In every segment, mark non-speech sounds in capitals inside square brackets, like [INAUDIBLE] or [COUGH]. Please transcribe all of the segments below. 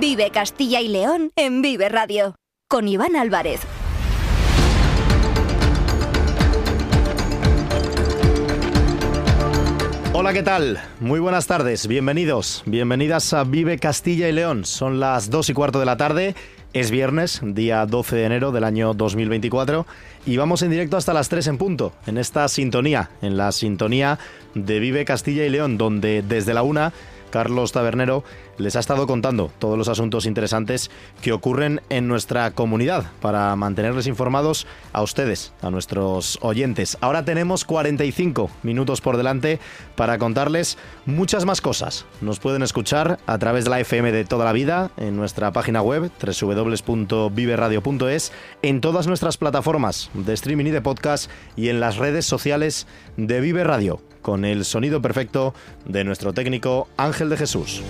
Vive Castilla y León en Vive Radio. Con Iván Álvarez. Hola, ¿qué tal? Muy buenas tardes, bienvenidos, bienvenidas a Vive Castilla y León. Son las 2 y cuarto de la tarde, es viernes, día 12 de enero del año 2024, y vamos en directo hasta las 3 en punto, en esta sintonía, en la sintonía de Vive Castilla y León, donde desde la una Carlos Tabernero les ha estado contando todos los asuntos interesantes que ocurren en nuestra comunidad para mantenerles informados a ustedes, a nuestros oyentes. Ahora tenemos 45 minutos por delante para contarles muchas más cosas. Nos pueden escuchar a través de la FM de toda la vida en nuestra página web www.viveradio.es, en todas nuestras plataformas de streaming y de podcast y en las redes sociales de Vive Radio, con el sonido perfecto de nuestro técnico Ángel de Jesús.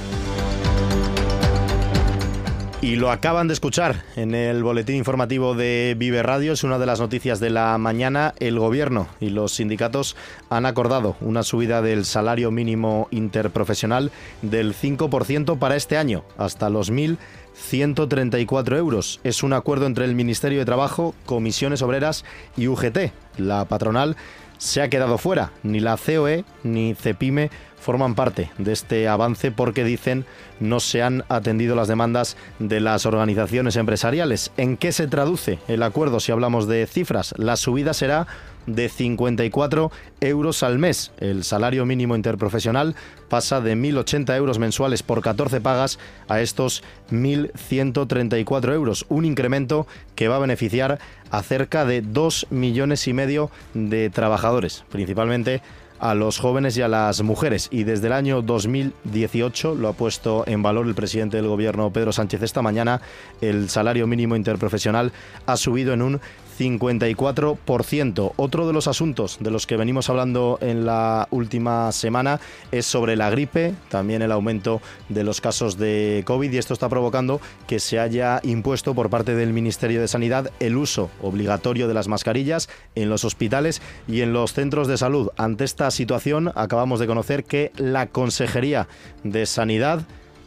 Y lo acaban de escuchar en el boletín informativo de Vive Radio. Es una de las noticias de la mañana. El gobierno y los sindicatos han acordado una subida del salario mínimo interprofesional del 5% para este año, hasta los 1.134 euros. Es un acuerdo entre el Ministerio de Trabajo, Comisiones Obreras y UGT. La patronal se ha quedado fuera. Ni la COE ni CEPIME forman parte de este avance porque dicen no se han atendido las demandas de las organizaciones empresariales. ¿En qué se traduce el acuerdo si hablamos de cifras? La subida será de 54 euros al mes. El salario mínimo interprofesional pasa de 1.080 euros mensuales por 14 pagas a estos 1.134 euros, un incremento que va a beneficiar a cerca de 2 millones y medio de trabajadores, principalmente a los jóvenes y a las mujeres. Y desde el año 2018, lo ha puesto en valor el presidente del gobierno Pedro Sánchez esta mañana, el salario mínimo interprofesional ha subido en un 54%. Otro de los asuntos de los que venimos hablando en la última semana es sobre la gripe, también el aumento de los casos de COVID y esto está provocando que se haya impuesto por parte del Ministerio de Sanidad el uso obligatorio de las mascarillas en los hospitales y en los centros de salud. Ante esta situación acabamos de conocer que la Consejería de Sanidad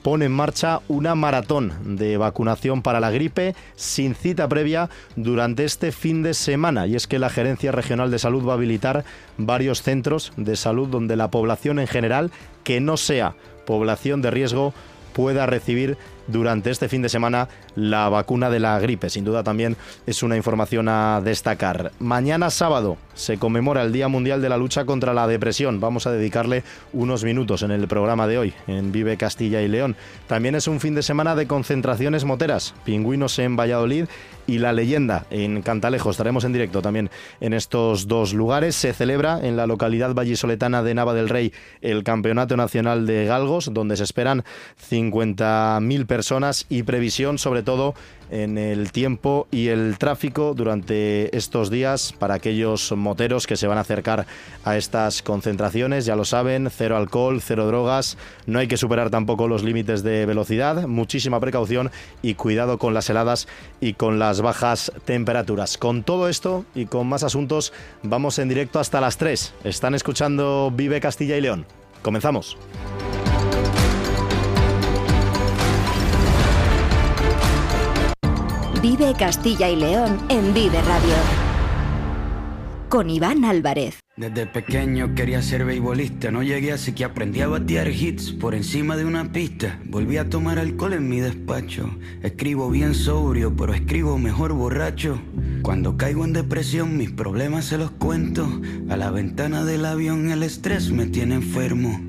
pone en marcha una maratón de vacunación para la gripe sin cita previa durante este fin de semana. Y es que la Gerencia Regional de Salud va a habilitar varios centros de salud donde la población en general, que no sea población de riesgo, pueda recibir durante este fin de semana la vacuna de la gripe. Sin duda también es una información a destacar. Mañana sábado se conmemora el Día Mundial de la Lucha contra la Depresión. Vamos a dedicarle unos minutos en el programa de hoy en Vive Castilla y León. También es un fin de semana de concentraciones moteras. Pingüinos en Valladolid y La Leyenda en Cantalejo. Estaremos en directo también en estos dos lugares. Se celebra en la localidad vallisoletana de Nava del Rey el Campeonato Nacional de Galgos, donde se esperan 50.000 personas y previsión sobre todo en el tiempo y el tráfico durante estos días para aquellos moteros que se van a acercar a estas concentraciones. Ya lo saben, cero alcohol, cero drogas, no hay que superar tampoco los límites de velocidad, muchísima precaución y cuidado con las heladas y con las bajas temperaturas. Con todo esto y con más asuntos, vamos en directo hasta las 3. Están escuchando Vive Castilla y León. Comenzamos. Vive Castilla y León en Vive Radio. Con Iván Álvarez. Desde pequeño quería ser beisbolista, no llegué así que aprendí a batear hits por encima de una pista. Volví a tomar alcohol en mi despacho. Escribo bien sobrio, pero escribo mejor borracho. Cuando caigo en depresión, mis problemas se los cuento. A la ventana del avión el estrés me tiene enfermo.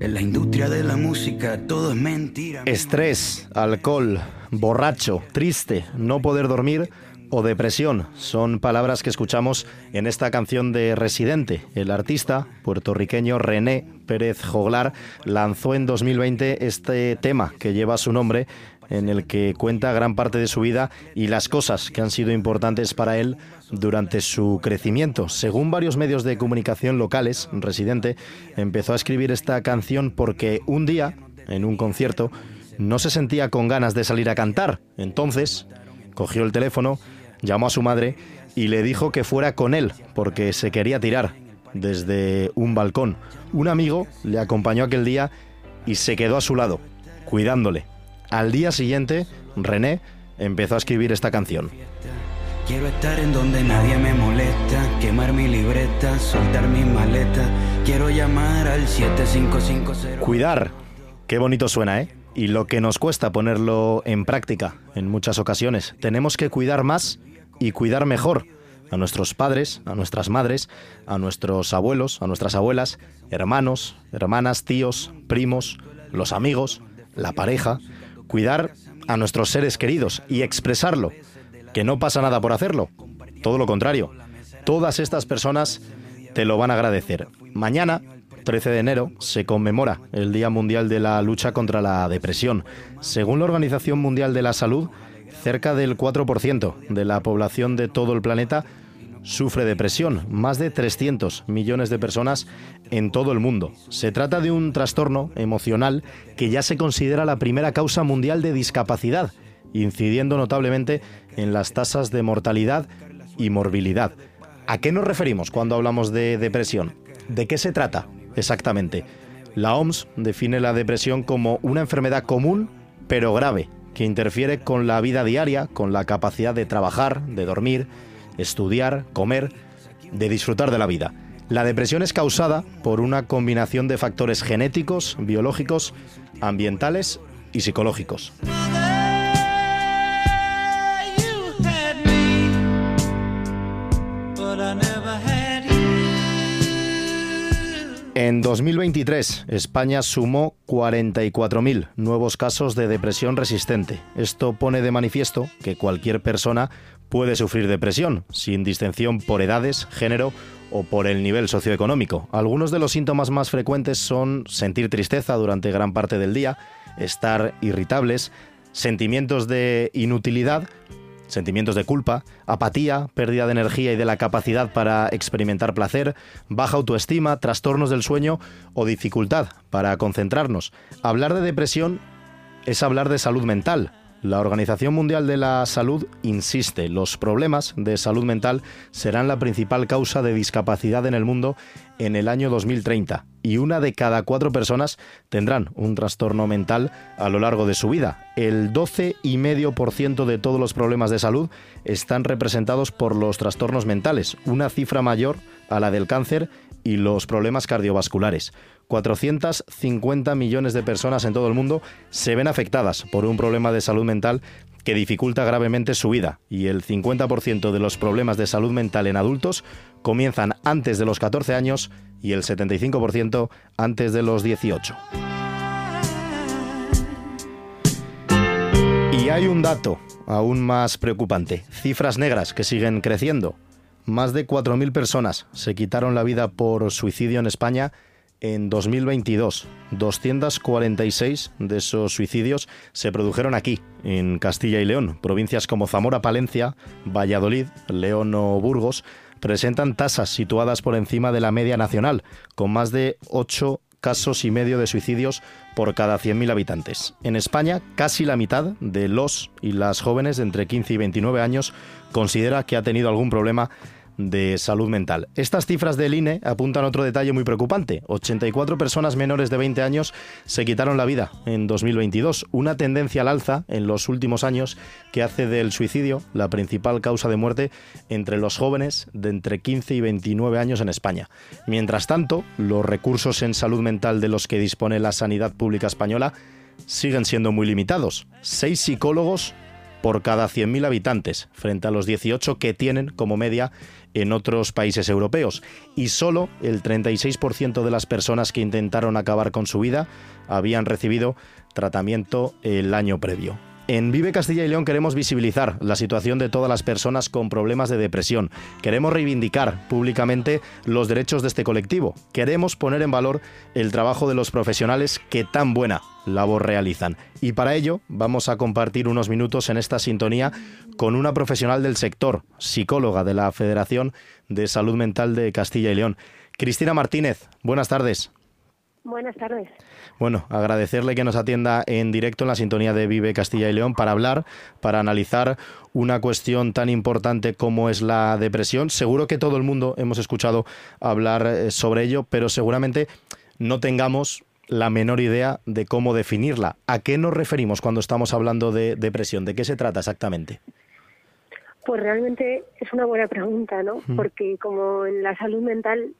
En la industria de la música todo es mentira. Estrés, alcohol, borracho, triste, no poder dormir o depresión son palabras que escuchamos en esta canción de Residente. El artista puertorriqueño René Pérez Joglar lanzó en 2020 este tema que lleva su nombre en el que cuenta gran parte de su vida y las cosas que han sido importantes para él durante su crecimiento. Según varios medios de comunicación locales, Residente empezó a escribir esta canción porque un día, en un concierto, no se sentía con ganas de salir a cantar. Entonces, cogió el teléfono, llamó a su madre y le dijo que fuera con él porque se quería tirar desde un balcón. Un amigo le acompañó aquel día y se quedó a su lado, cuidándole. Al día siguiente, René empezó a escribir esta canción. Quiero estar en donde nadie me molesta, quemar mi libreta, soltar mi maleta. Quiero llamar al 7550. Cuidar. Qué bonito suena, ¿eh? Y lo que nos cuesta ponerlo en práctica en muchas ocasiones. Tenemos que cuidar más y cuidar mejor a nuestros padres, a nuestras madres, a nuestros abuelos, a nuestras abuelas, hermanos, hermanas, tíos, primos, los amigos, la pareja, cuidar a nuestros seres queridos y expresarlo, que no pasa nada por hacerlo, todo lo contrario, todas estas personas te lo van a agradecer. Mañana, 13 de enero, se conmemora el Día Mundial de la Lucha contra la Depresión. Según la Organización Mundial de la Salud, cerca del 4% de la población de todo el planeta sufre depresión, más de 300 millones de personas en todo el mundo. Se trata de un trastorno emocional que ya se considera la primera causa mundial de discapacidad, incidiendo notablemente en las tasas de mortalidad y morbilidad. ¿A qué nos referimos cuando hablamos de depresión? ¿De qué se trata exactamente? La OMS define la depresión como una enfermedad común pero grave que interfiere con la vida diaria, con la capacidad de trabajar, de dormir, estudiar, comer, de disfrutar de la vida. La depresión es causada por una combinación de factores genéticos, biológicos, ambientales y psicológicos. En 2023, España sumó 44.000 nuevos casos de depresión resistente. Esto pone de manifiesto que cualquier persona puede sufrir depresión, sin distinción por edades, género o por el nivel socioeconómico. Algunos de los síntomas más frecuentes son sentir tristeza durante gran parte del día, estar irritables, sentimientos de inutilidad, sentimientos de culpa, apatía, pérdida de energía y de la capacidad para experimentar placer, baja autoestima, trastornos del sueño o dificultad para concentrarnos. Hablar de depresión es hablar de salud mental, la Organización Mundial de la Salud insiste, los problemas de salud mental serán la principal causa de discapacidad en el mundo en el año 2030 y una de cada cuatro personas tendrán un trastorno mental a lo largo de su vida. El 12,5% de todos los problemas de salud están representados por los trastornos mentales, una cifra mayor a la del cáncer y los problemas cardiovasculares. 450 millones de personas en todo el mundo se ven afectadas por un problema de salud mental que dificulta gravemente su vida y el 50% de los problemas de salud mental en adultos comienzan antes de los 14 años y el 75% antes de los 18. Y hay un dato aún más preocupante, cifras negras que siguen creciendo. Más de 4.000 personas se quitaron la vida por suicidio en España en 2022. 246 de esos suicidios se produjeron aquí, en Castilla y León. Provincias como Zamora, Palencia, Valladolid, León o Burgos presentan tasas situadas por encima de la media nacional, con más de 8 casos y medio de suicidios por cada 100.000 habitantes. En España, casi la mitad de los y las jóvenes de entre 15 y 29 años considera que ha tenido algún problema de salud mental. Estas cifras del INE apuntan otro detalle muy preocupante. 84 personas menores de 20 años se quitaron la vida en 2022, una tendencia al alza en los últimos años que hace del suicidio la principal causa de muerte entre los jóvenes de entre 15 y 29 años en España. Mientras tanto, los recursos en salud mental de los que dispone la sanidad pública española siguen siendo muy limitados. Seis psicólogos por cada 100.000 habitantes, frente a los 18 que tienen como media en otros países europeos. Y solo el 36% de las personas que intentaron acabar con su vida habían recibido tratamiento el año previo. En Vive Castilla y León queremos visibilizar la situación de todas las personas con problemas de depresión. Queremos reivindicar públicamente los derechos de este colectivo. Queremos poner en valor el trabajo de los profesionales que tan buena labor realizan. Y para ello vamos a compartir unos minutos en esta sintonía con una profesional del sector, psicóloga de la Federación de Salud Mental de Castilla y León. Cristina Martínez, buenas tardes. Buenas tardes. Bueno, agradecerle que nos atienda en directo en la sintonía de Vive Castilla y León para hablar, para analizar una cuestión tan importante como es la depresión. Seguro que todo el mundo hemos escuchado hablar eh, sobre ello, pero seguramente no tengamos la menor idea de cómo definirla. ¿A qué nos referimos cuando estamos hablando de depresión? ¿De qué se trata exactamente? Pues realmente es una buena pregunta, ¿no? Porque como en la salud mental,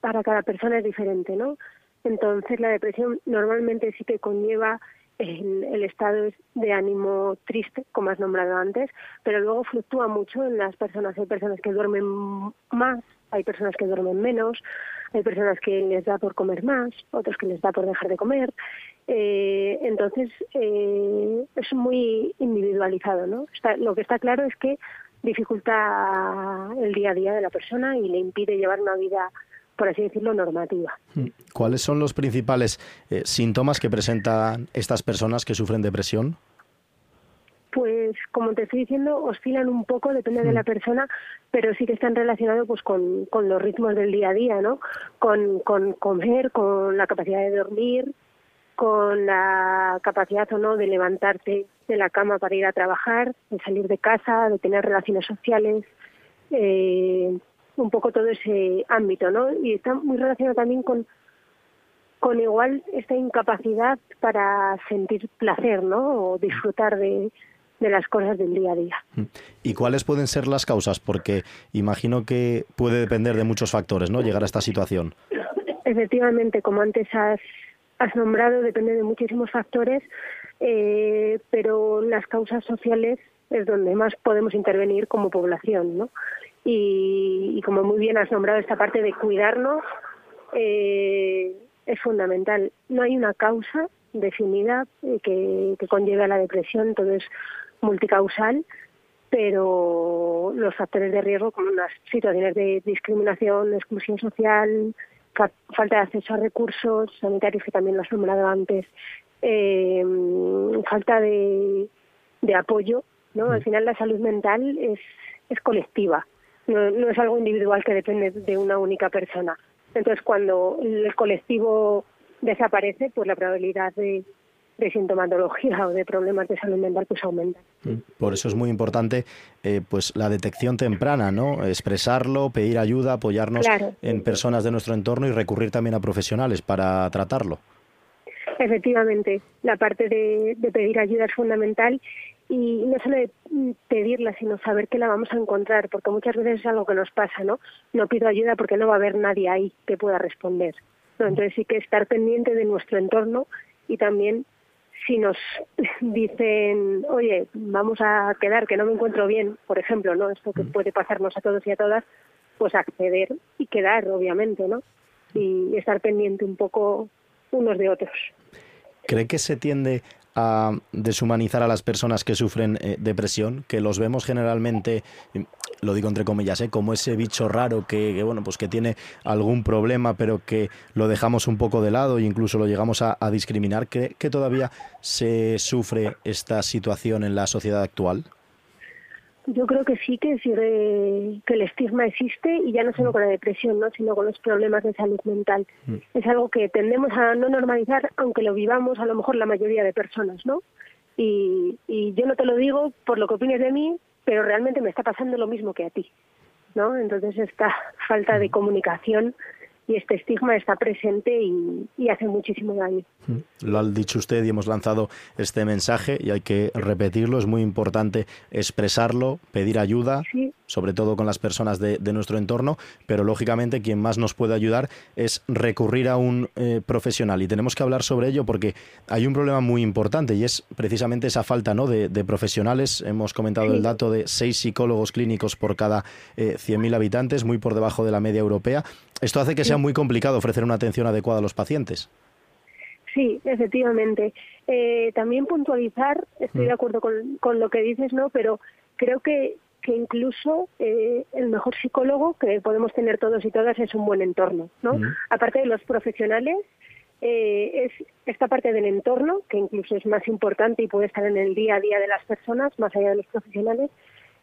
para cada persona es diferente, ¿no? Entonces la depresión normalmente sí que conlleva el, estado de ánimo triste, como has nombrado antes, pero luego fluctúa mucho en las personas. Hay personas que duermen más, hay personas que duermen menos, hay personas que les da por comer más, otros que les da por dejar de comer. Eh, entonces eh, es muy individualizado, ¿no? lo que está claro es que dificulta el día a día de la persona y le impide llevar una vida por así decirlo, normativa. Hmm. ¿Cuáles son los principales eh, síntomas que presentan estas personas que sufren depresión? Pues como te estoy diciendo, oscilan un poco, depende de la hmm. persona, pero sí que están relacionados pues con, con los ritmos del día a día, ¿no? Con, con comer, con la capacidad de dormir, con la capacidad o no de levantarte de la cama para ir a trabajar, de salir de casa, de tener relaciones sociales, eh, un poco todo ese ámbito, ¿no? Y está muy relacionado también con con igual esta incapacidad para sentir placer, ¿no? O disfrutar de, de las cosas del día a día. Mm. ¿Y cuáles pueden ser las causas? Porque imagino que puede depender de muchos factores, ¿no? Llegar a esta situación. Efectivamente, como antes has, has nombrado, depende de muchísimos factores, eh, pero las causas sociales es donde más podemos intervenir como población, ¿no? Y, como muy bien has nombrado esta parte de cuidarnos, eh, es fundamental. No hay una causa definida eh, que, que conlleve a la depresión, todo es multicausal, pero los factores de riesgo como las situaciones de discriminación, exclusión social, falta de acceso a recursos sanitarios que también lo has nombrado antes, eh, falta de, de apoyo, ¿no? Al mm. final la salud mental es, es colectiva no, es algo individual que depende de una única persona. Entonces, cuando el colectivo desaparece, pues la probabilidad de, sintomatología [LAUGHS] o de problemas de salud mental pues aumenta. Mm, por eso es muy importante eh, pues la detección temprana, ¿no? Expresarlo, pedir ayuda, apoyarnos en personas de nuestro entorno y recurrir también a profesionales para tratarlo. Efectivamente, la parte de pedir ayuda es fundamental y no solo de pedirla, sino saber que la vamos a encontrar, porque muchas veces es algo que nos pasa, ¿no? No pido ayuda porque no va a haber nadie ahí que pueda responder. Entonces sí que estar pendiente de nuestro entorno y también si nos [LAUGHS] dicen, oye, vamos a quedar, que no me encuentro bien, por ejemplo, ¿no? Esto que mm. puede pasarnos a todos y a todas, pues acceder y quedar, obviamente, ¿no? Y estar pendiente un poco unos de otros. ¿Cree que se tiende a deshumanizar a las personas que sufren eh, depresión, que los vemos generalmente, lo digo entre comillas, ¿eh? como ese bicho raro que, bueno, pues que tiene algún problema, pero que lo dejamos un poco de lado e incluso lo llegamos a, a discriminar. ¿Cree que todavía se sufre esta situación en la sociedad actual? Yo creo que sí que que el estigma existe y ya no solo mm. con la depresión, ¿no? sino con los problemas de salud mental. Mm. Es algo que tendemos a no normalizar, aunque lo vivamos a lo mejor la mayoría de personas, ¿no? Y, y yo no te lo digo por lo que opines de mí, pero realmente me está pasando lo mismo que a ti, ¿no? Entonces esta [LAUGHS] falta de mm. comunicación y este estigma está presente y, hace muchísimo daño. Mm. Lo ha dicho usted y hemos lanzado este mensaje y hay que repetirlo. Es muy importante expresarlo, pedir ayuda, sobre todo con las personas de, nuestro entorno, pero lógicamente quien más nos puede ayudar es recurrir a un eh, profesional y tenemos que hablar sobre ello porque hay un problema muy importante y es precisamente esa falta ¿no? de, profesionales. Hemos comentado el dato de seis psicólogos clínicos por cada eh, 100.000 habitantes, muy por debajo de la media europea. Esto hace que sea muy complicado ofrecer una atención adecuada a los pacientes. Sí, efectivamente. Eh, también puntualizar, estoy de mm. acuerdo con, con lo que dices, ¿no? Pero creo que, que incluso eh, el mejor psicólogo que podemos tener todos y todas es un buen entorno, ¿no? Aparte de los profesionales, eh, es esta parte del entorno, que incluso es más importante y puede estar en el día a día de las personas, más allá de los profesionales,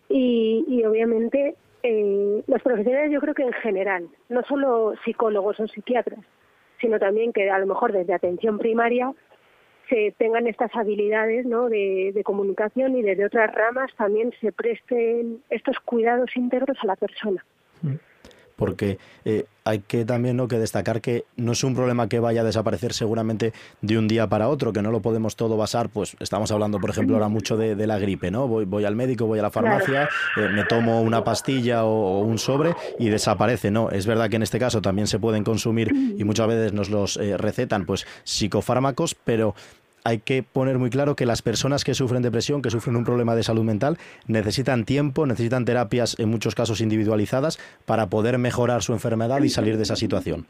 y, y obviamente eh, los profesionales yo creo que en general, no solo psicólogos o psiquiatras, sino también que a lo mejor desde atención primaria se tengan estas habilidades ¿no? de, comunicación y desde otras ramas también se presten estos cuidados íntegros a la persona. Mm porque eh, hay que también ¿no? que destacar que no es un problema que vaya a desaparecer seguramente de un día para otro, que no lo podemos todo basar, pues estamos hablando, por ejemplo, ahora mucho de, la gripe, ¿no? Voy, voy al médico, voy a la farmacia, eh, me tomo una pastilla o, un sobre y desaparece, ¿no? Es verdad que en este caso también se pueden consumir y muchas veces nos los eh, recetan, pues psicofármacos, pero hay que poner muy claro que las personas que sufren depresión, que sufren un problema de salud mental, necesitan tiempo, necesitan terapias en muchos casos individualizadas para poder mejorar su enfermedad y salir de esa situación.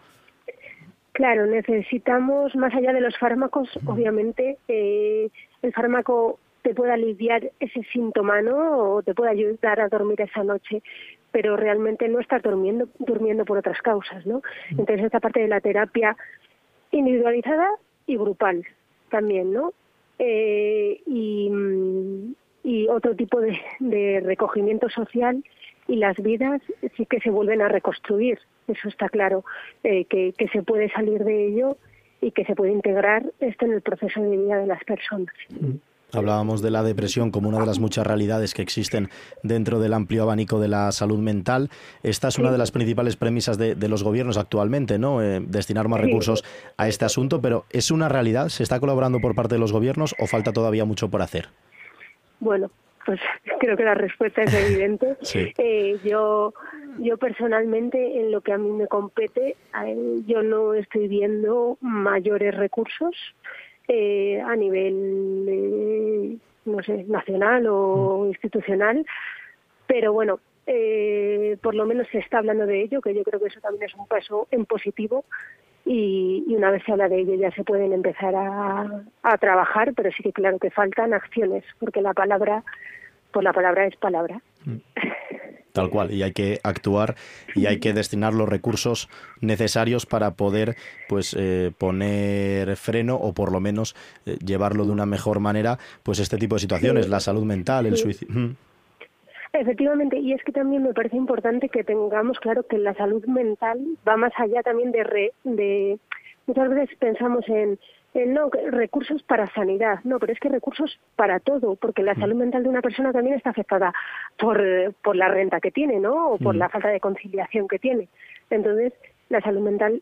Claro, necesitamos, más allá de los fármacos, obviamente, eh, el fármaco te puede aliviar ese síntoma, ¿no? O te puede ayudar a dormir esa noche, pero realmente no estás durmiendo, durmiendo por otras causas, ¿no? Entonces, esta parte de la terapia individualizada y grupal, también, ¿no? Eh, y, otro tipo de, de, recogimiento social y las vidas sí que se vuelven a reconstruir, eso está claro, eh, que, que se puede salir de ello y que se puede integrar esto en el proceso de vida de las personas. Mm. Hablábamos de la depresión como una de las muchas realidades que existen dentro del amplio abanico de la salud mental. Esta es una de las principales premisas de, los gobiernos actualmente, ¿no? Eh, destinar más recursos a este asunto, pero ¿es una realidad? ¿Se está colaborando por parte de los gobiernos o falta todavía mucho por hacer? Bueno, pues [LAUGHS] creo que la respuesta es evidente. [LAUGHS] Eh, yo, yo personalmente, en lo que a mí me compete, yo no estoy viendo mayores recursos eh, a nivel, eh, no sé, nacional o mm. institucional, pero bueno, eh, por lo menos se está hablando de ello, que yo creo que eso también es un paso en positivo y, una vez se habla de ello ya se pueden empezar a, a trabajar, pero sí que claro que faltan acciones, porque la palabra, por la palabra es palabra. Mm. Tal cual, y hay que actuar y hay que destinar los recursos necesarios para poder pues eh, poner freno o por lo menos eh, llevarlo de una mejor manera pues este tipo de situaciones, la salud mental, el suicidio. Efectivamente, y es que también me parece importante que tengamos claro que la salud mental va más allá también de, de muchas veces pensamos en eh, no, recursos para sanidad, no, pero es que recursos para todo, porque la mm. salud mental de una persona también está afectada por, por la renta que tiene, ¿no? O por mm. la falta de conciliación que tiene. Entonces, la salud mental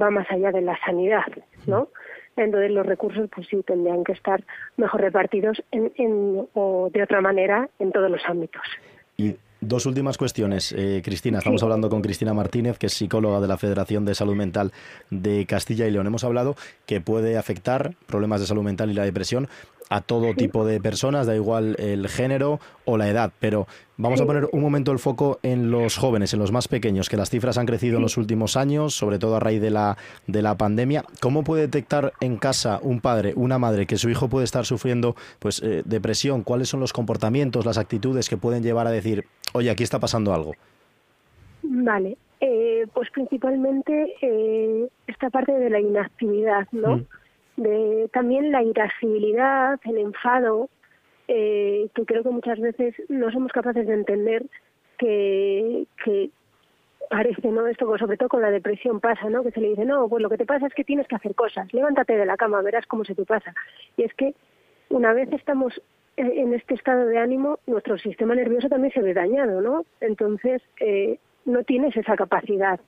va más allá de la sanidad, ¿no? Entonces, los recursos, pues sí, tendrían que estar mejor repartidos en, en, o de otra manera en todos los ámbitos. Dos últimas cuestiones, eh, Cristina. Estamos hablando con Cristina Martínez, que es psicóloga de la Federación de Salud Mental de Castilla y León. Hemos hablado que puede afectar problemas de salud mental y la depresión a todo tipo de personas, da igual el género o la edad, pero vamos a poner un momento el foco en los jóvenes, en los más pequeños, que las cifras han crecido en los últimos años, sobre todo a raíz de la, de la pandemia. ¿Cómo puede detectar en casa un padre, una madre, que su hijo puede estar sufriendo pues, eh, depresión? ¿Cuáles son los comportamientos, las actitudes que pueden llevar a decir, oye, aquí está pasando algo? Vale, eh, pues principalmente eh, esta parte de la inactividad, ¿no? Mm de también la irascibilidad, el enfado, eh, que creo que muchas veces no somos capaces de entender que, que parece, ¿no? Esto, pues, sobre todo con la depresión pasa, ¿no? Que se le dice, no, pues lo que te pasa es que tienes que hacer cosas, levántate de la cama, verás cómo se te pasa. Y es que una vez estamos en este estado de ánimo, nuestro sistema nervioso también se ve dañado, ¿no? Entonces, eh, no tienes esa capacidad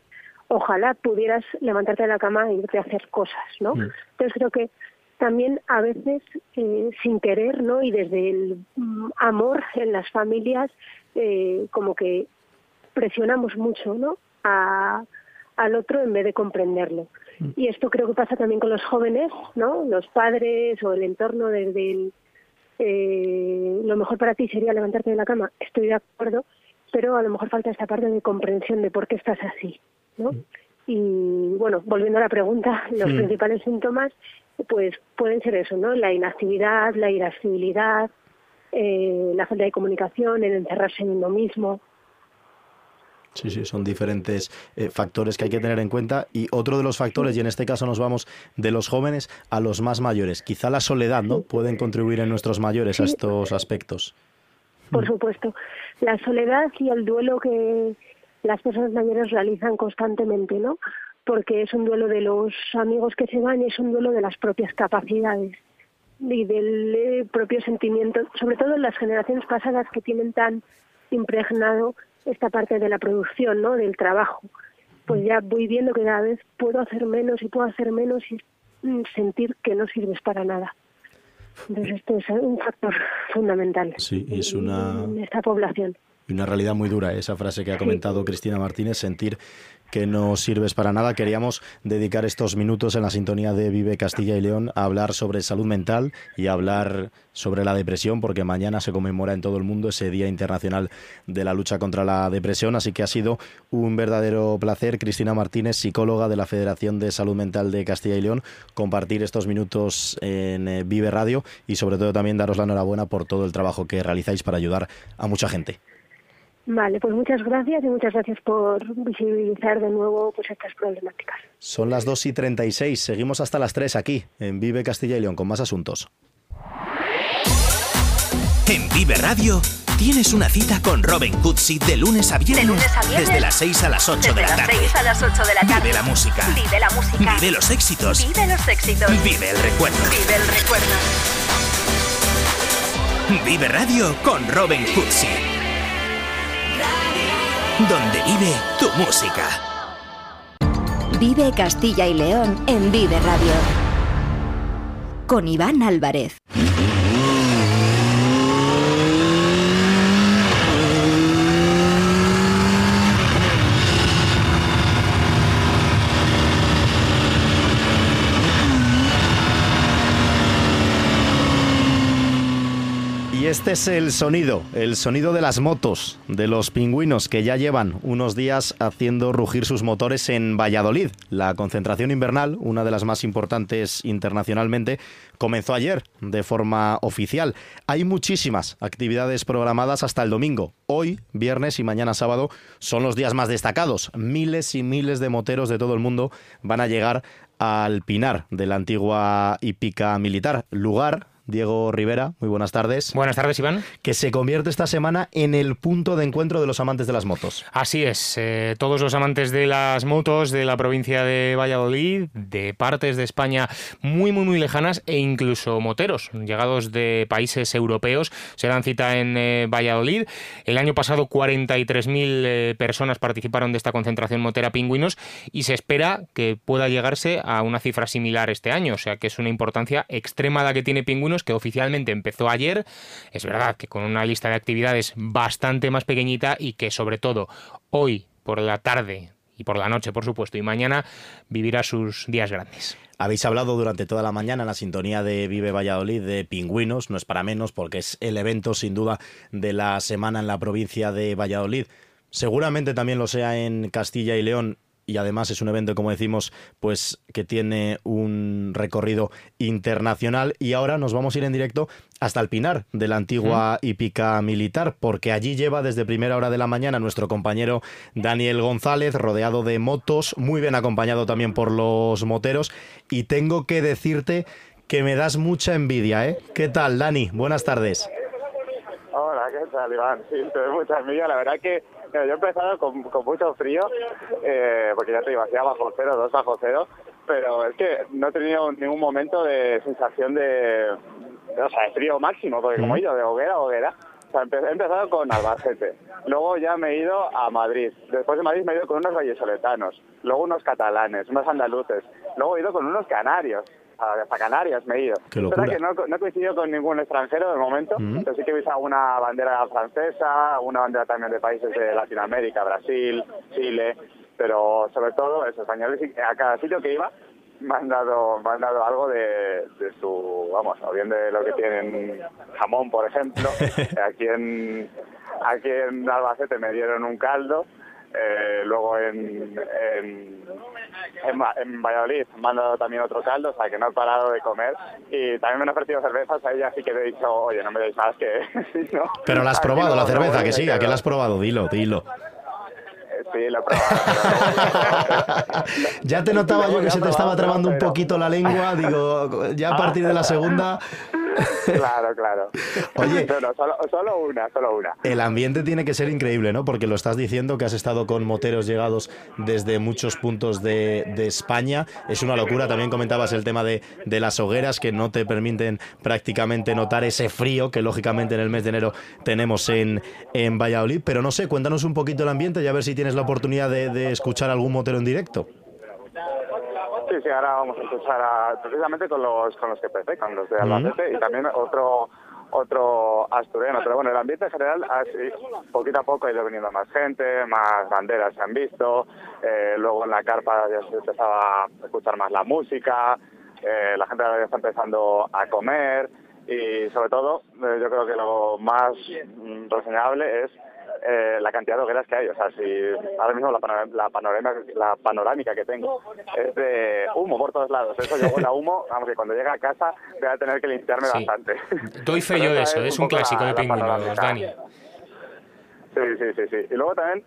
ojalá pudieras levantarte de la cama e irte a hacer cosas, ¿no? Mm. Entonces creo que también a veces eh, sin querer, ¿no? Y desde el mm, amor en las familias, eh, como que presionamos mucho, ¿no? A, al otro en vez de comprenderlo. Mm. Y esto creo que pasa también con los jóvenes, ¿no? Los padres o el entorno desde el eh, lo mejor para ti sería levantarte de la cama. Estoy de acuerdo, pero a lo mejor falta esta parte de comprensión de por qué estás así, ¿no? Y bueno, volviendo a la pregunta, los principales síntomas pues pueden ser eso, ¿no? La inactividad, la irascibilidad, eh, la falta de comunicación, el encerrarse en uno mismo. Sí, sí, son diferentes eh, factores que hay que tener en cuenta. Y otro de los factores, y en este caso nos vamos de los jóvenes a los más mayores. Quizá la soledad, ¿no? Pueden contribuir en nuestros mayores a estos aspectos. Por supuesto. La soledad y el duelo que las personas mayores realizan constantemente, ¿no? Porque es un duelo de los amigos que se van y es un duelo de las propias capacidades y del eh, propio sentimiento, sobre todo en las generaciones pasadas que tienen tan impregnado esta parte de la producción, ¿no? Del trabajo. Pues ya voy viendo que cada vez puedo hacer menos y puedo hacer menos y mm, sentir que no sirves para nada. Entonces esto es un factor fundamental sí, es una... en esta población. Y una realidad muy dura, esa frase que ha comentado Cristina Martínez, sentir que no sirves para nada. Queríamos dedicar estos minutos en la sintonía de Vive Castilla y León a hablar sobre salud mental y a hablar sobre la depresión, porque mañana se conmemora en todo el mundo ese Día Internacional de la Lucha contra la Depresión. Así que ha sido un verdadero placer, Cristina Martínez, psicóloga de la Federación de Salud Mental de Castilla y León, compartir estos minutos en eh, Vive Radio y sobre todo también daros la enhorabuena por todo el trabajo que realizáis para ayudar a mucha gente. Vale, pues muchas gracias y muchas gracias por visibilizar de nuevo pues estas problemáticas. Son las 2 y 36, seguimos hasta las 3 aquí, en Vive Castilla y León, con más asuntos. En Vive Radio tienes una cita con Robin Cutsi de, lunes a viernes. Desde las 6 a las 8 de la tarde. a las 8 de la tarde. Vive la música. Vive la música. Vive los éxitos. Vive los éxitos. Vive el recuerdo. Vive el recuerdo. Vive Radio con Robin Cutsi donde vive tu música. Vive Castilla y León en Vive Radio. Con Iván Álvarez. Este es el sonido, el sonido de las motos, de los pingüinos que ya llevan unos días haciendo rugir sus motores en Valladolid. La concentración invernal, una de las más importantes internacionalmente, comenzó ayer de forma oficial. Hay muchísimas actividades programadas hasta el domingo. Hoy, viernes y mañana sábado son los días más destacados. Miles y miles de moteros de todo el mundo van a llegar al Pinar de la antigua hípica militar, lugar Diego Rivera, muy buenas tardes. Buenas tardes, Iván. Que se convierte esta semana en el punto de encuentro de los amantes de las motos. Así es, eh, todos los amantes de las motos de la provincia de Valladolid, de partes de España muy, muy, muy lejanas e incluso moteros llegados de países europeos se dan cita en eh, Valladolid. El año pasado 43.000 eh, personas participaron de esta concentración motera pingüinos y se espera que pueda llegarse a una cifra similar este año, o sea que es una importancia extrema la que tiene pingüinos que oficialmente empezó ayer. Es verdad que con una lista de actividades bastante más pequeñita y que sobre todo hoy por la tarde y por la noche, por supuesto, y mañana vivirá sus días grandes. Habéis hablado durante toda la mañana en la sintonía de Vive Valladolid de pingüinos, no es para menos porque es el evento sin duda de la semana en la provincia de Valladolid. Seguramente también lo sea en Castilla y León y además es un evento, como decimos, pues que tiene un recorrido internacional y ahora nos vamos a ir en directo hasta el Pinar de la antigua hípica militar, porque allí lleva desde primera hora de la mañana nuestro compañero Daniel González, rodeado de motos, muy bien acompañado también por los moteros, y tengo que decirte que me das mucha envidia, ¿eh? ¿Qué tal, Dani? Buenas tardes. Hola, ¿qué tal, Iván? Sí, te doy mucha envidia. La verdad que yo he empezado con, con mucho frío, eh, porque ya te digo, hacía bajo cero, dos bajo cero, pero es que no he tenido ningún momento de sensación de, o sea, de frío máximo, porque como he ido de hoguera a hoguera, o sea, he empezado con Albacete, luego ya me he ido a Madrid, después de Madrid me he ido con unos vallesoletanos, luego unos catalanes, unos andaluces, luego he ido con unos canarios, hasta Canarias me he ido. Qué verdad que no, no he coincidido con ningún extranjero de momento, pero sí que he visto alguna bandera francesa, una bandera también de países de Latinoamérica, Brasil, Chile, pero sobre todo esos españoles. Y a cada sitio que iba me han dado, me han dado algo de, de su, vamos, o bien de lo que tienen jamón, por ejemplo. [LAUGHS] aquí en aquí en Albacete me dieron un caldo Eh, luego en, en, en, Valladolid me han dado también otro caldo, o sea que no he parado de comer. Y también me han ofrecido cervezas, a ella sí que le he dicho, oye, no me deis más que... [LAUGHS] no, Pero la has probado, no- la cerveza, que sí, ¿a qué la has probado? Dilo, dilo. Eh, Sí, lo he probado. [LAUGHS] Ya te notaba yo que se te estaba trabando un poquito la lengua, digo, ya a partir de la segunda... [LAUGHS] Claro, claro. Oye. No, no, solo, solo una, solo una. El ambiente tiene que ser increíble, ¿no? Porque lo estás diciendo que has estado con moteros llegados desde muchos puntos de, de España. Es una locura. También comentabas el tema de, de las hogueras que no te permiten prácticamente notar ese frío que lógicamente en el mes de enero tenemos en, en Valladolid. Pero no sé, cuéntanos un poquito el ambiente y a ver si tienes la oportunidad de, de escuchar algún motero en directo. Sí, sí, ahora vamos a escuchar a, precisamente con los, con los que empecé, con los de Albacete y también otro otro asturiano. Pero bueno, el ambiente en general, así, poquito a poco ha ido viniendo más gente, más banderas se han visto, eh, luego en la carpa ya se empezaba a escuchar más la música, eh, la gente ya está empezando a comer y sobre todo eh, yo creo que lo más mm, reseñable es eh, la cantidad de hogueras que hay. O sea, si ahora mismo la, panora- la, panorama, la panorámica que tengo es de humo por todos lados. Eso yo huele a humo, vamos, que cuando llegue a casa voy a tener que limpiarme Sí. bastante. Doy fe yo de eso, es un clásico la- de pingüinos. Dani. Sí, sí, sí, sí. Y luego también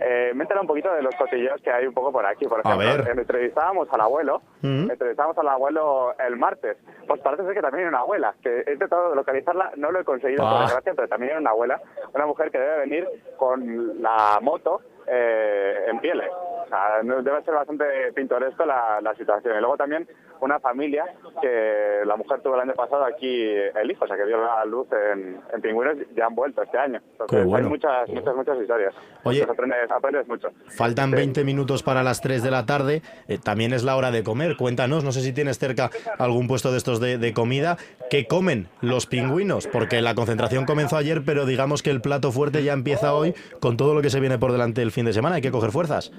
eh, me he enterado un poquito de los cotilleos que hay un poco por aquí. Por A ejemplo, ver. eh, entrevistábamos al abuelo, Mm. entrevistábamos al abuelo el martes. Pues parece ser que también hay una abuela, que he intentado localizarla, no lo he conseguido, por Ah. desgracia, pero también hay una abuela, una mujer que debe venir con la moto eh, en pieles. O sea, no- debe ser bastante pintoresco la, la situación. Y luego también una familia que la mujer tuvo el año pasado aquí el hijo, o sea, que dio la luz en, en pingüinos ya han vuelto este año. Entonces, bueno. hay muchas, muchas, muchas historias. Oye. Entonces, aprendes, aprendes mucho. Faltan 20 minutos para las 3 de la tarde. eh, también es la hora de comer. Cuéntanos, no sé si tienes cerca algún puesto de estos de, de comida. ¿Qué comen los pingüinos? Porque la concentración comenzó ayer, pero digamos que el plato fuerte ya empieza hoy con todo lo que se viene por delante el fin de semana. Hay que coger fuerzas.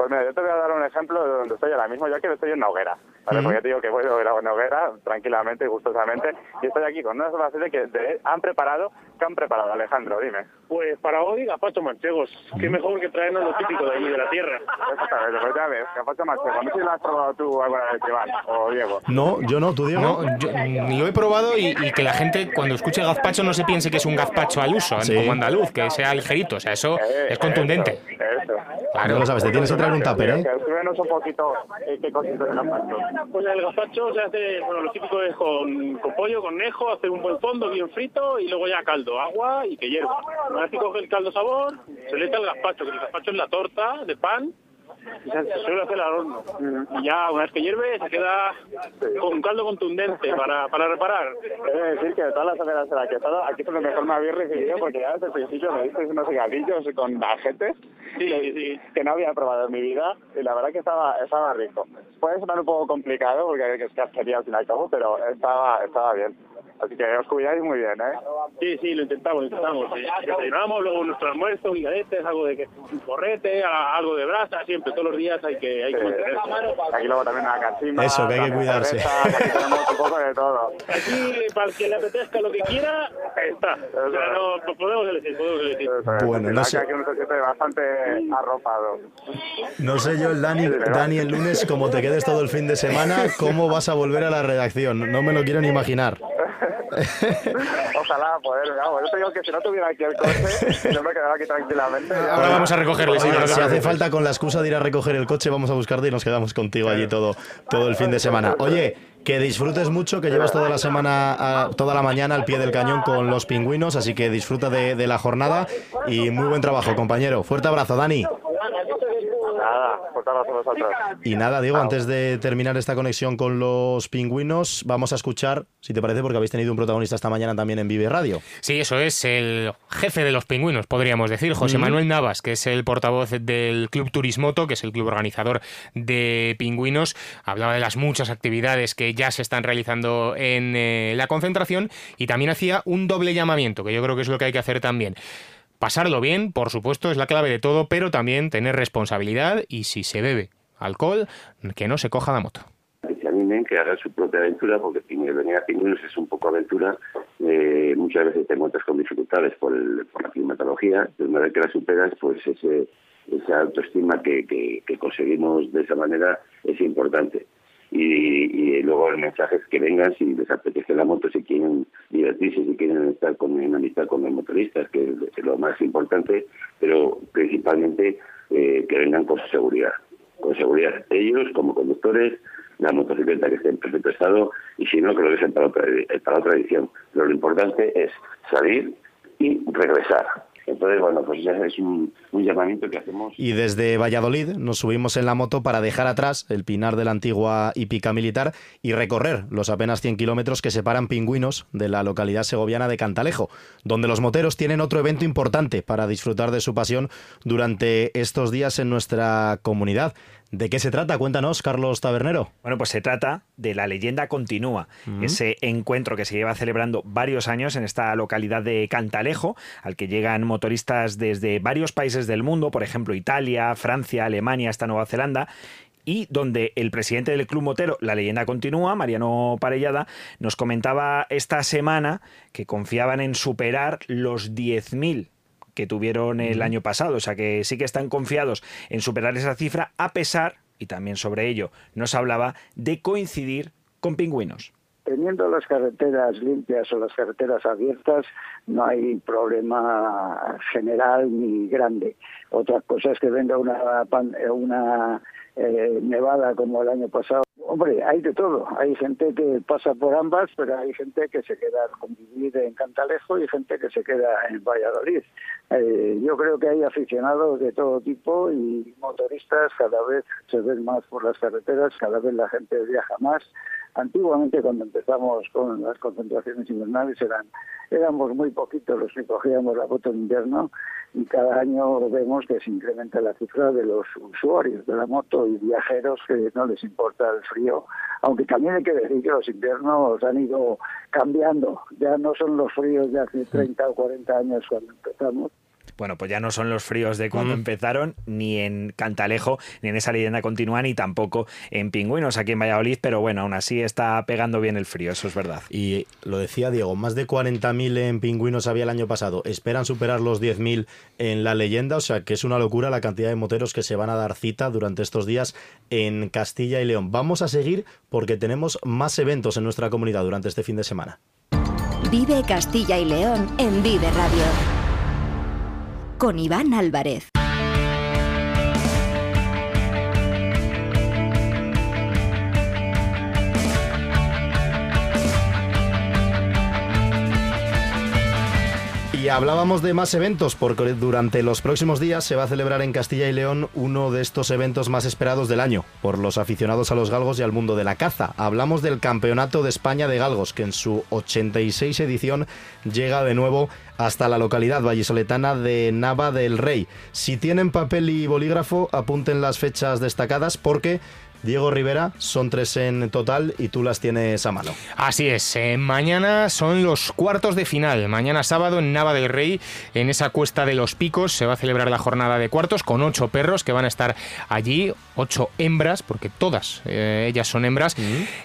Pues mira, yo te voy a dar un ejemplo de donde estoy ahora mismo, ya que estoy en una hoguera. ¿vale? Ujú. Porque ya te digo que voy a una hoguera tranquilamente y gustosamente. Y estoy aquí con unas albacete que de- han preparado. ¿Qué han preparado, Alejandro? Dime. Pues para hoy, gazpacho manchegos. Qué mejor que traernos lo típico de allí, de la tierra. Exactamente, pues ya ves, gazpacho manchego. No sé si lo has probado tú alguna vez, Iván o Diego. No, yo no, tú Diego. No, yo, mm, lo he probado y, y que la gente cuando escuche gazpacho no se piense que es un gazpacho al uso, Sí. como andaluz, que sea ligerito. O sea, eso Eh, es contundente. Eso, eso. No lo sabes, te tienes que traer un tupper, ¿eh? Un poquito eh, qué cositas de gazpacho. Pues el gazpacho se hace, bueno, lo típico es con, con pollo, con nejo, hacer un buen fondo bien frito y luego ya caldo, agua y que hierva. Una vez que coge el caldo sabor, se le echa el gazpacho, que el gazpacho es la torta de pan y se, se suele hacer al horno. Y ya una vez que hierve se queda con un caldo contundente para, para reparar. De decir que de todas las en las que he estado, aquí es donde mejor me habéis recibido porque ya desde el principio me disteis unos cigarrillos con ajetes que, que no había probado en mi vida y la verdad que estaba, estaba rico. Puede sonar un poco complicado porque es que al fin y al cabo, pero estaba, estaba bien. Así que os cuidáis muy bien, ¿eh? Sí, sí, lo intentamos, lo intentamos. Sí. Desayunamos, luego nuestro almuerzo, guigadetes, algo de que, un porrete, a- algo de brasa, siempre, todos los días hay que, hay que. Aquí luego también una cachimba. Eso, que hay que cuidarse. Aquí tenemos un poco de todo. Aquí, para el que le apetezca lo que quiera, está. O sea, no, pues podemos elegir, podemos elegir. Bueno, La no sé. que aquí uno se siente bastante arropado. No sé yo, el Dani, Dani, el lunes, como te quedes todo el fin de semana, ¿cómo vas a volver a la redacción? No me lo quiero ni imaginar. [LAUGHS] [LAUGHS] Ojalá poder, vamos, yo te digo que si no tuviera aquí el coche, [LAUGHS] yo me quedaba aquí tranquilamente. Ahora vamos a sí, no te si hace falta con la excusa de ir a recoger el coche, vamos a buscarte y nos quedamos contigo allí todo, todo el fin de semana. Oye, que disfrutes mucho, que llevas toda la semana, a- toda la mañana al pie del cañón con los pingüinos, así que disfruta de, de la jornada y muy buen trabajo, compañero. Fuerte abrazo, Dani. Nada, abrazo a vosotros. Y nada, Diego, antes de terminar esta conexión con los pingüinos, vamos a escuchar, si te parece, porque habéis tenido un protagonista esta mañana también en Vive Radio. Sí, eso es el jefe de los pingüinos, podríamos decir, José Manuel Navas, que es el portavoz del Club Turismoto, que es el club organizador de pingüinos. Hablaba de las muchas actividades que ya se están realizando en eh, la concentración y también hacía un doble llamamiento, que yo creo que es lo que hay que hacer también. Pasarlo bien, por supuesto, es la clave de todo, pero también tener responsabilidad y si se bebe alcohol, que no se coja la moto. que se animen, que hagan su propia aventura, porque venir a Pingüinos es un poco aventura eh, muchas veces te encuentras con dificultades por, el, por la climatología, de una vez que la superas, pues ese, esa autoestima que, que conseguimos de esa manera es importante. Y, y, luego el mensaje es que vengan si les apetece la moto, si quieren divertirse, si quieren estar con, en amistad con los motoristas, que es lo más importante, pero principalmente eh, que vengan con seguridad. Con seguridad ellos como conductores, la motocicleta que esté en perfecto estado y si no, que lo dejen para otra, para otra edición. Pero lo importante es salir y regresar. Entonces, bueno, pues ya es un, llamamiento que hacemos. Y desde Valladolid nos subimos en la moto para dejar atrás el pinar de la antigua hípica militar y recorrer los apenas 100 kilómetros que separan Pingüinos de la localidad segoviana de Cantalejo, donde los moteros tienen otro evento importante para disfrutar de su pasión durante estos días en nuestra comunidad. ¿De qué se trata? Cuéntanos, Carlos Tabernero. Bueno, pues se trata de La leyenda continúa, ese encuentro que se lleva celebrando varios años en esta localidad de Cantalejo, al que llegan motoristas desde varios países del mundo, por ejemplo Italia, Francia, Alemania, hasta Nueva Zelanda, y donde el presidente del Club Motero, la leyenda continúa, Mariano Parellada, nos comentaba esta semana que confiaban en superar los 10.000 que tuvieron el año pasado. O sea que sí que están confiados en superar esa cifra, a pesar, y también sobre ello nos hablaba, de coincidir con pingüinos. Teniendo las carreteras limpias o las carreteras abiertas, no hay problema general ni grande. Otra cosa es que venga una, una eh, nevada como el año pasado Hombre, hay de todo. Hay gente que pasa por ambas, pero hay gente que se queda a convivir en Cantalejo y gente que se queda en Valladolid. Eh, yo creo que hay aficionados de todo tipo y motoristas cada vez se ven más por las carreteras, cada vez la gente viaja más. Antiguamente, cuando empezamos con las concentraciones invernales, eran éramos muy poquitos los que cogíamos la moto en invierno y cada año vemos que se incrementa la cifra de los usuarios de la moto y viajeros que no les importa el frío, aunque también hay que decir que los inviernos han ido cambiando, ya no son los fríos de hace 30 o 40 años cuando empezamos, bueno, pues ya no son los fríos de cuando empezaron, ni en Cantalejo, ni en esa leyenda continua, ni tampoco en Pingüinos, aquí en Valladolid, pero bueno, aún así está pegando bien el frío, eso es verdad. Y lo decía Diego, más de 40.000 en Pingüinos había el año pasado, esperan superar los 10.000 en la leyenda, o sea que es una locura la cantidad de moteros que se van a dar cita durante estos días en Castilla y León. Vamos a seguir porque tenemos más eventos en nuestra comunidad durante este fin de semana. Vive Castilla y León en Vive Radio con Iván Álvarez. Y hablábamos de más eventos porque durante los próximos días se va a celebrar en Castilla y León uno de estos eventos más esperados del año por los aficionados a los galgos y al mundo de la caza. Hablamos del Campeonato de España de Galgos que en su 86 edición llega de nuevo hasta la localidad vallisoletana de Nava del Rey. Si tienen papel y bolígrafo, apunten las fechas destacadas porque Diego Rivera, son tres en total y tú las tienes a mano. Así es, eh, mañana son los cuartos de final. Mañana sábado en Nava del Rey, en esa cuesta de los picos, se va a celebrar la jornada de cuartos con ocho perros que van a estar allí, ocho hembras, porque todas eh, ellas son hembras.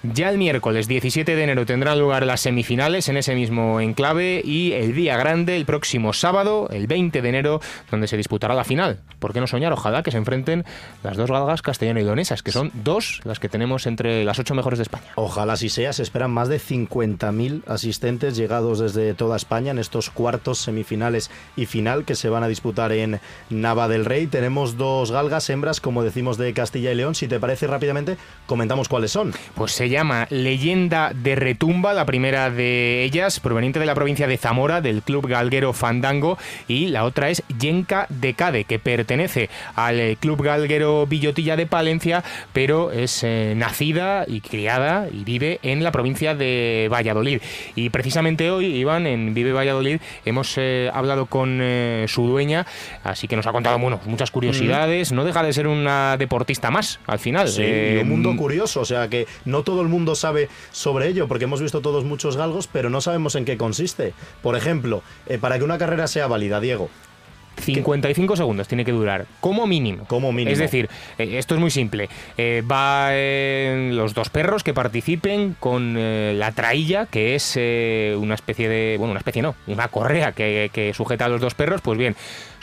Ya el miércoles 17 de enero tendrán lugar las semifinales en ese mismo enclave y el día grande, el próximo sábado, el 20 de enero, donde se disputará la final. ¿Por qué no soñar? Ojalá que se enfrenten las dos galgas castellano y donesas, que son dos las que tenemos entre las ocho mejores de España. Ojalá así sea, se esperan más de 50.000 asistentes llegados desde toda España en estos cuartos, semifinales y final que se van a disputar en Nava del Rey. Tenemos dos galgas hembras, como decimos, de Castilla y León. Si te parece rápidamente, comentamos cuáles son. Pues se llama Leyenda de Retumba, la primera de ellas, proveniente de la provincia de Zamora, del club galguero Fandango, y la otra es Yenka de Cade, que pertenece al club galguero Villotilla de Palencia, pero es eh, nacida y criada y vive en la provincia de Valladolid. Y precisamente hoy, Iván, en Vive Valladolid, hemos eh, hablado con eh, su dueña, así que nos ha contado bueno, muchas curiosidades. No deja de ser una deportista más, al final. Sí, un mundo curioso, o sea que no todo el mundo sabe sobre ello, porque hemos visto todos muchos galgos, pero no sabemos en qué consiste. Por ejemplo, para que una carrera sea válida, Diego, 55 segundos tiene que durar, como mínimo. Como mínimo. Es decir, eh, esto es muy simple. Eh, va eh, los dos perros que participen con eh, la trailla, que es eh, una especie de. Bueno, una especie no, una correa que, que sujeta a los dos perros. Pues bien,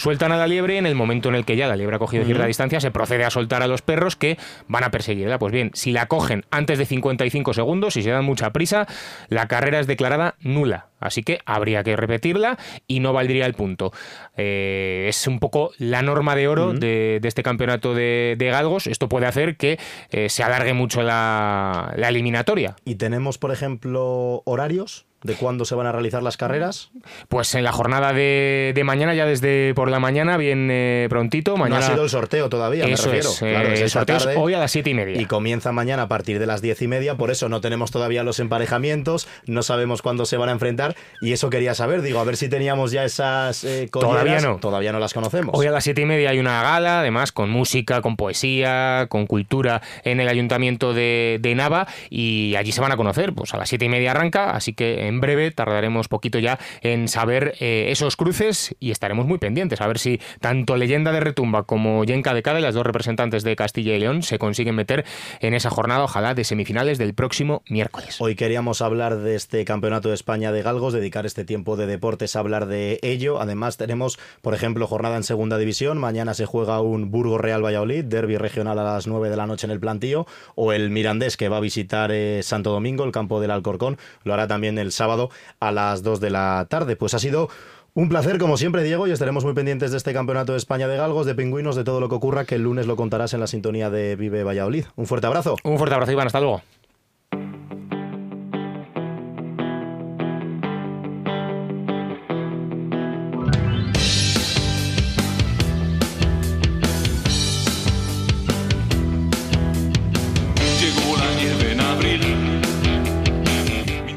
sueltan a la liebre en el momento en el que ya la liebre ha cogido cierta distancia, se procede a soltar a los perros que van a perseguirla. Pues bien, si la cogen antes de 55 segundos, si se dan mucha prisa, la carrera es declarada nula. Así que habría que repetirla y no valdría el punto. Eh, es un poco la norma de oro de, de este campeonato de, de galgos. Esto puede hacer que eh, se alargue mucho la, la eliminatoria. ¿Y tenemos, por ejemplo, horarios de cuándo se van a realizar las carreras? Pues en la jornada de, de mañana, ya desde por la mañana, bien eh, prontito. Mañana No ha sido el sorteo todavía, Eso me refiero. es, eh, es el sorteo es hoy a las siete y media. Y comienza mañana a partir de las diez y media, por eso no tenemos todavía los emparejamientos, no sabemos cuándo se van a enfrentar y eso quería saber, digo, a ver si teníamos ya esas eh, Todavía no. Todavía no las conocemos. Hoy a las siete y media hay una gala, además con música, con poesía, con cultura en el ayuntamiento de, de Nava y allí se van a conocer. Pues a las siete y media arranca, así que en breve tardaremos poquito ya en saber eh, esos cruces y estaremos muy pendientes a ver si tanto Leyenda de Retumba como Yenka de Cade, las dos representantes de Castilla y León, se consiguen meter en esa jornada, ojalá de semifinales del próximo miércoles. Hoy queríamos hablar de este Campeonato de España de Galgos, dedicar este tiempo de deportes a hablar de ello. Además tenemos, por ejemplo, jornada en Segunda División. Mañana se juega un Burgos Real Valladolid, derby regional a las 9 de la noche en el plantío, o el Mirandés que va a visitar eh, Santo Domingo, el campo del Alcorcón. Lo hará también el sábado a las 2 de la tarde. Pues ha sido un placer, como siempre, Diego, y estaremos muy pendientes de este Campeonato de España de Galgos, de Pingüinos, de todo lo que ocurra, que el lunes lo contarás en la sintonía de Vive Valladolid. Un fuerte abrazo. Un fuerte abrazo, Iván, hasta luego.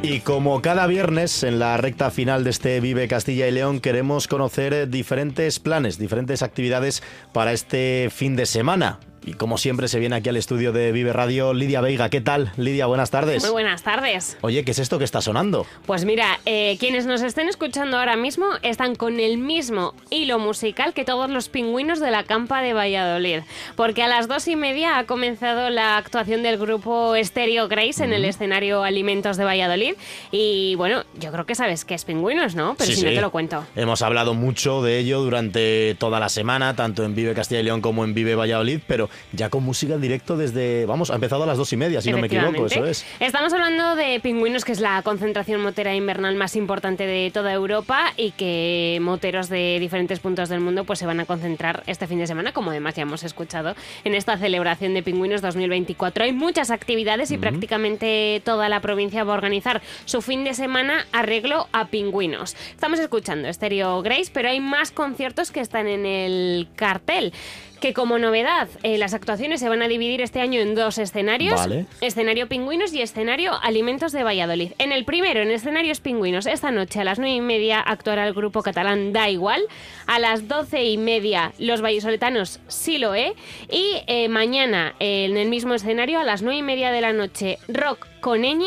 Y como cada viernes en la recta final de este Vive Castilla y León queremos conocer eh, diferentes planes, diferentes actividades para este fin de semana. Y como siempre se viene aquí al estudio de Vive Radio Lidia Veiga. ¿Qué tal? Lidia, buenas tardes. Muy buenas tardes. Oye, ¿qué es esto que está sonando? Pues mira, eh, quienes nos estén escuchando ahora mismo están con el mismo hilo musical que todos los pingüinos de la campa de Valladolid. Porque a las dos y media ha comenzado la actuación del grupo Stereo Grace en el escenario Alimentos de Valladolid. Y bueno, yo creo que sabes que es pingüinos, ¿no? Pero Sí, si no sí. te lo cuento. Hemos hablado mucho de ello durante toda la semana, tanto en Vive Castilla y León como en Vive Valladolid, pero ya con música en directo desde, vamos, ha empezado a las dos y media, si no me equivoco, eso es. Estamos hablando de pingüinos, que es la concentración motera invernal más importante de toda Europa y que moteros de diferentes puntos del mundo pues se van a concentrar este fin de semana, como además ya hemos escuchado en esta celebración de pingüinos 2024. Hay muchas actividades y prácticamente toda la provincia va a organizar su fin de semana arreglo a pingüinos. Estamos escuchando Stereo Grace, pero hay más conciertos que están en el cartel. Que como novedad, eh, las actuaciones se van a dividir este año en dos escenarios. Vale. Escenario Pingüinos y escenario Alimentos de Valladolid. En el primero, en escenarios Pingüinos, esta noche a las nueve y media actuará el grupo catalán Da Igual. A las doce y media, los vallisoletanos Siloé. Y eh, mañana, eh, en el mismo escenario, a las nueve y media de la noche, Rock con Ñ.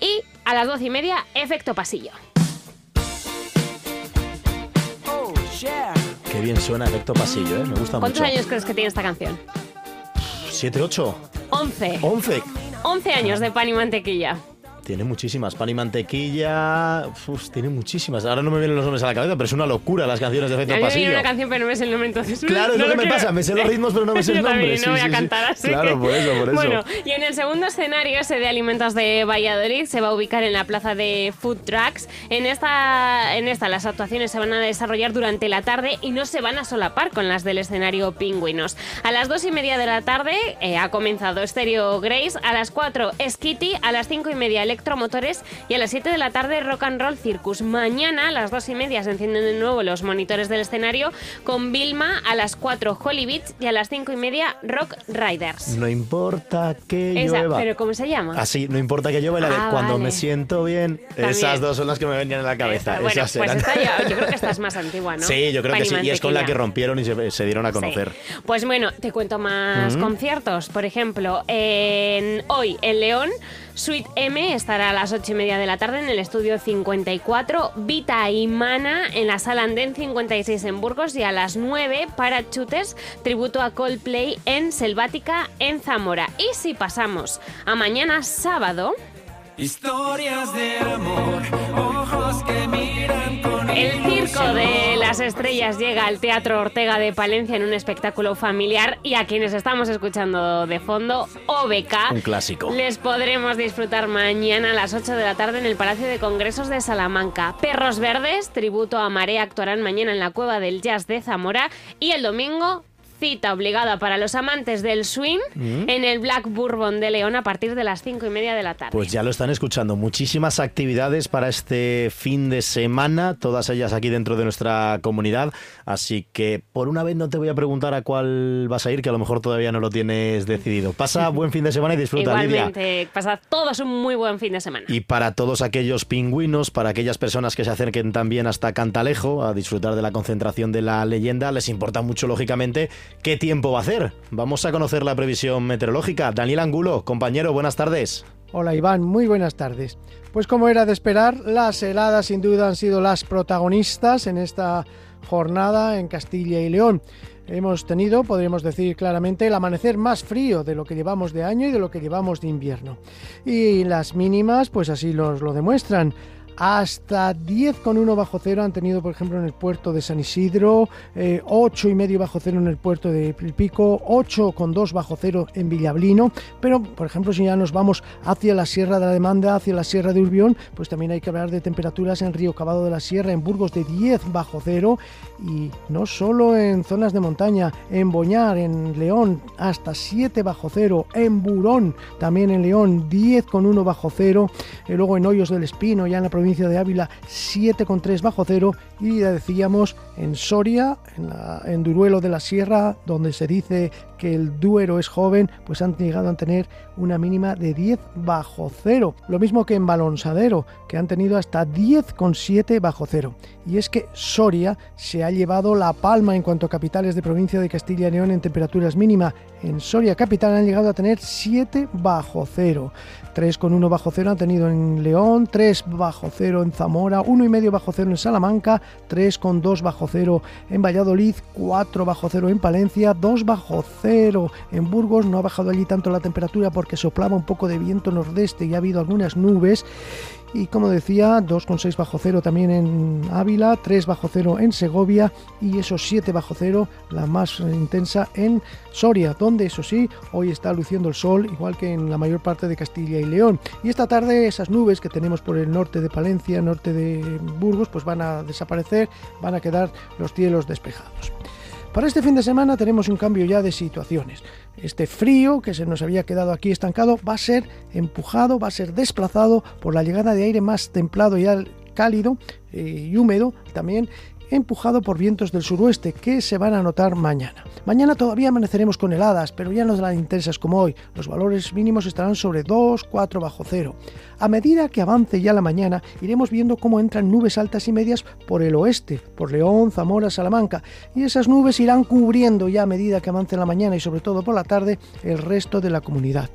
Y a las doce y media, Efecto Pasillo. Qué bien suena efecto pasillo, ¿eh? Me gusta ¿Cuántos mucho. años crees que tiene esta canción? ¿Siete, ocho? Once. ¿Once? Once años de pan y mantequilla. Tiene muchísimas. Pan y mantequilla. Uf, tiene muchísimas. Ahora no me vienen los nombres a la cabeza, pero es una locura las canciones de efecto me pasillo. viene una canción, pero no me sé el nombre, entonces. Claro, es no lo que me pasa, me sé los ritmos, pero no me [LAUGHS] sé el Yo nombre, también, sí, no voy sí, a cantar así. Claro, que- por eso, por eso. Bueno, y en el segundo escenario, ese de alimentos de Valladolid, se va a ubicar en la plaza de Food Trucks. En esta, en esta, las actuaciones se van a desarrollar durante la tarde y no se van a solapar con las del escenario Pingüinos. A las dos y media de la tarde eh, ha comenzado Stereo Grace, a las 4 Skitty, a las cinco y media Electromotores y a las 7 de la tarde Rock and Roll Circus. Mañana a las dos y media se encienden de nuevo los monitores del escenario con Vilma, a las 4 Holly Beats y a las cinco y media Rock Riders. No importa que Esa, llueva. pero ¿cómo se llama? Así, no importa que llueva, y la de Ah, cuando vale. me siento bien. También. Esas dos son las que me venían en la cabeza. Bueno, Esas pues esta ya- yo creo que esta es [LAUGHS] más antigua, ¿no? Sí, yo creo Pan que sí. Y es con la que rompieron y se, se dieron a conocer. Pues bueno, te cuento más Ujú. conciertos. Por ejemplo, en, hoy en León, Sweet M está estar a las 8 y media de la tarde en el estudio 54, Vita y Mana en la sala Andén 56 en Burgos y a las 9 para Chutes, tributo a Coldplay en Selvática en Zamora. Y si pasamos a mañana sábado, Historias de amor, ojos que miran con El Circo de las Estrellas llega al Teatro Ortega de Palencia en un espectáculo familiar y a quienes estamos escuchando de fondo, OBK. Un clásico. Les podremos disfrutar mañana a las 8 de la tarde en el Palacio de Congresos de Salamanca. Perros Verdes, tributo a Marea, actuarán mañana en la Cueva del Jazz de Zamora y el domingo cita obligada para los amantes del swing Mm. en el Black Bourbon de León a partir de las 5 y media de la tarde. Pues ya lo están escuchando. Muchísimas actividades para este fin de semana, todas ellas aquí dentro de nuestra comunidad. Así que por una vez no te voy a preguntar a cuál vas a ir, que a lo mejor todavía no lo tienes decidido. Pasa [LAUGHS] buen fin de semana y disfruta, Lidia. Igualmente, pasad todos un muy buen fin de semana. Y para todos aquellos pingüinos, para aquellas personas que se acerquen también hasta Cantalejo a disfrutar de la concentración de la leyenda, les importa mucho, lógicamente, qué tiempo va a hacer. Vamos a conocer la previsión meteorológica. Daniel Angulo, compañero, buenas tardes. Hola Iván, muy buenas tardes. Pues como era de esperar, las heladas sin duda han sido las protagonistas en esta jornada en Castilla y León. Hemos tenido, podríamos decir claramente, el amanecer más frío de lo que llevamos de año y de lo que llevamos de invierno. Y las mínimas, pues así nos lo demuestran. Hasta 10,1 bajo cero han tenido, por ejemplo, en el puerto de San Isidro, eh, 8 y medio bajo cero en el puerto de Pico, 8,2 bajo cero en Villablino. Pero, por ejemplo, si ya nos vamos hacia la Sierra de la Demanda, hacia la Sierra de Urbión, pues también hay que hablar de temperaturas en Río Cavado de la Sierra, en Burgos de 10 bajo cero y no solo en zonas de montaña, en Boñar, en León, hasta 7 bajo cero, en Burón, también en León, 10,1 bajo cero, luego en Hoyos del Espino, ya en la de Ávila, 7,3 bajo cero, y ya decíamos en Soria, en, la- en Duruelo de la Sierra, donde se dice que el Duero es joven, pues han llegado a tener una mínima de 10 bajo cero. Lo mismo que en Balonsadero, que han tenido hasta 10,7 bajo cero. Y es que Soria se ha llevado la palma en cuanto a capitales de provincia de Castilla y León en temperaturas mínima. En Soria capital han llegado a tener 7 bajo cero. 3,1 bajo cero han tenido en León, 3 bajo cero en Zamora, 1,5 bajo cero en Salamanca, 3,2 bajo cero en Valladolid, 4 bajo cero en Palencia, 2 bajo cero en Burgos. No ha bajado allí tanto la temperatura porque soplaba un poco de viento nordeste y ha habido algunas nubes. Y como decía, 2,6 bajo cero también en Ávila, 3 bajo cero en Segovia y esos 7 bajo cero, la más intensa en Soria, donde eso sí, hoy está luciendo el sol, igual que en la mayor parte de Castilla y León. Y esta tarde esas nubes que tenemos por el norte de Palencia, norte de Burgos, pues van a desaparecer, van a quedar los cielos despejados. Para este fin de semana tenemos un cambio ya de situaciones. Este frío que se nos había quedado aquí estancado va a ser empujado, va a ser desplazado por la llegada de aire más templado y al- cálido eh, y húmedo también empujado por vientos del suroeste que se van a notar mañana. Mañana todavía amaneceremos con heladas, pero ya no tan intensas como hoy. Los valores mínimos estarán sobre 2, 4 bajo cero. A medida que avance ya la mañana, iremos viendo cómo entran nubes altas y medias por el oeste, por León, Zamora, Salamanca, y esas nubes irán cubriendo ya a medida que avance la mañana y sobre todo por la tarde el resto de la comunidad.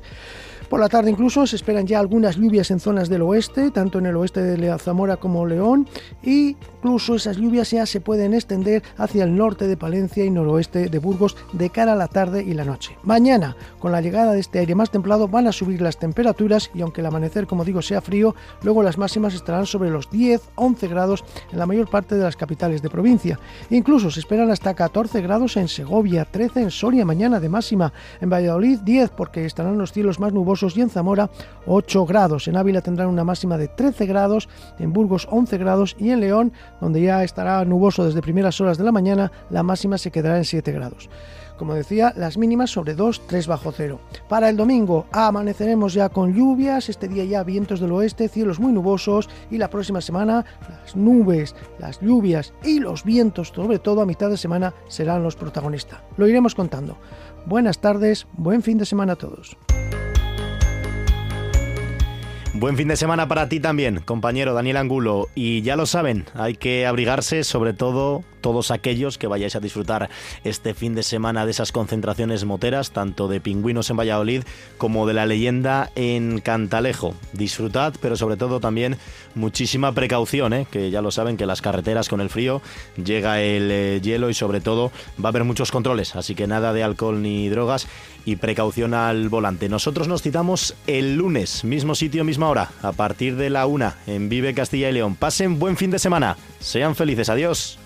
Por la tarde incluso se esperan ya algunas lluvias en zonas del oeste, tanto en el oeste de Zamora como León, y incluso esas lluvias ya se pueden extender hacia el norte de Palencia y noroeste de Burgos de cara a la tarde y la noche. Mañana, con la llegada de este aire más templado, van a subir las temperaturas y aunque el amanecer, como digo, sea frío, luego las máximas estarán sobre los 10-11 grados en la mayor parte de las capitales de provincia. Incluso se esperan hasta 14 grados en Segovia, 13 en Soria mañana de máxima, en Valladolid 10 porque estarán los cielos más y en Zamora 8 grados. En Ávila tendrán una máxima de 13 grados, en Burgos 11 grados y en León, donde ya estará nuboso desde primeras horas de la mañana, la máxima se quedará en 7 grados. Como decía, las mínimas sobre 2, 3 bajo cero. Para el domingo amaneceremos ya con lluvias, este día ya vientos del oeste, cielos muy nubosos y la próxima semana las nubes, las lluvias y los vientos, sobre todo a mitad de semana, serán los protagonistas. Lo iremos contando. Buenas tardes, buen fin de semana a todos. Buen fin de semana para ti también, compañero Daniel Angulo. Y ya lo saben, hay que abrigarse, sobre todo todos aquellos que vayáis a disfrutar este fin de semana de esas concentraciones moteras, tanto de pingüinos en Valladolid como de la leyenda en Cantalejo. Disfrutad, pero sobre todo también muchísima precaución, ¿eh? que ya lo saben que las carreteras con el frío llega el eh, hielo y sobre todo va a haber muchos controles, así que nada de alcohol ni drogas y precaución al volante. Nosotros nos citamos el lunes, mismo sitio, misma hora, a partir de la una en Vive Castilla y León. Pasen buen fin de semana, sean felices, adiós.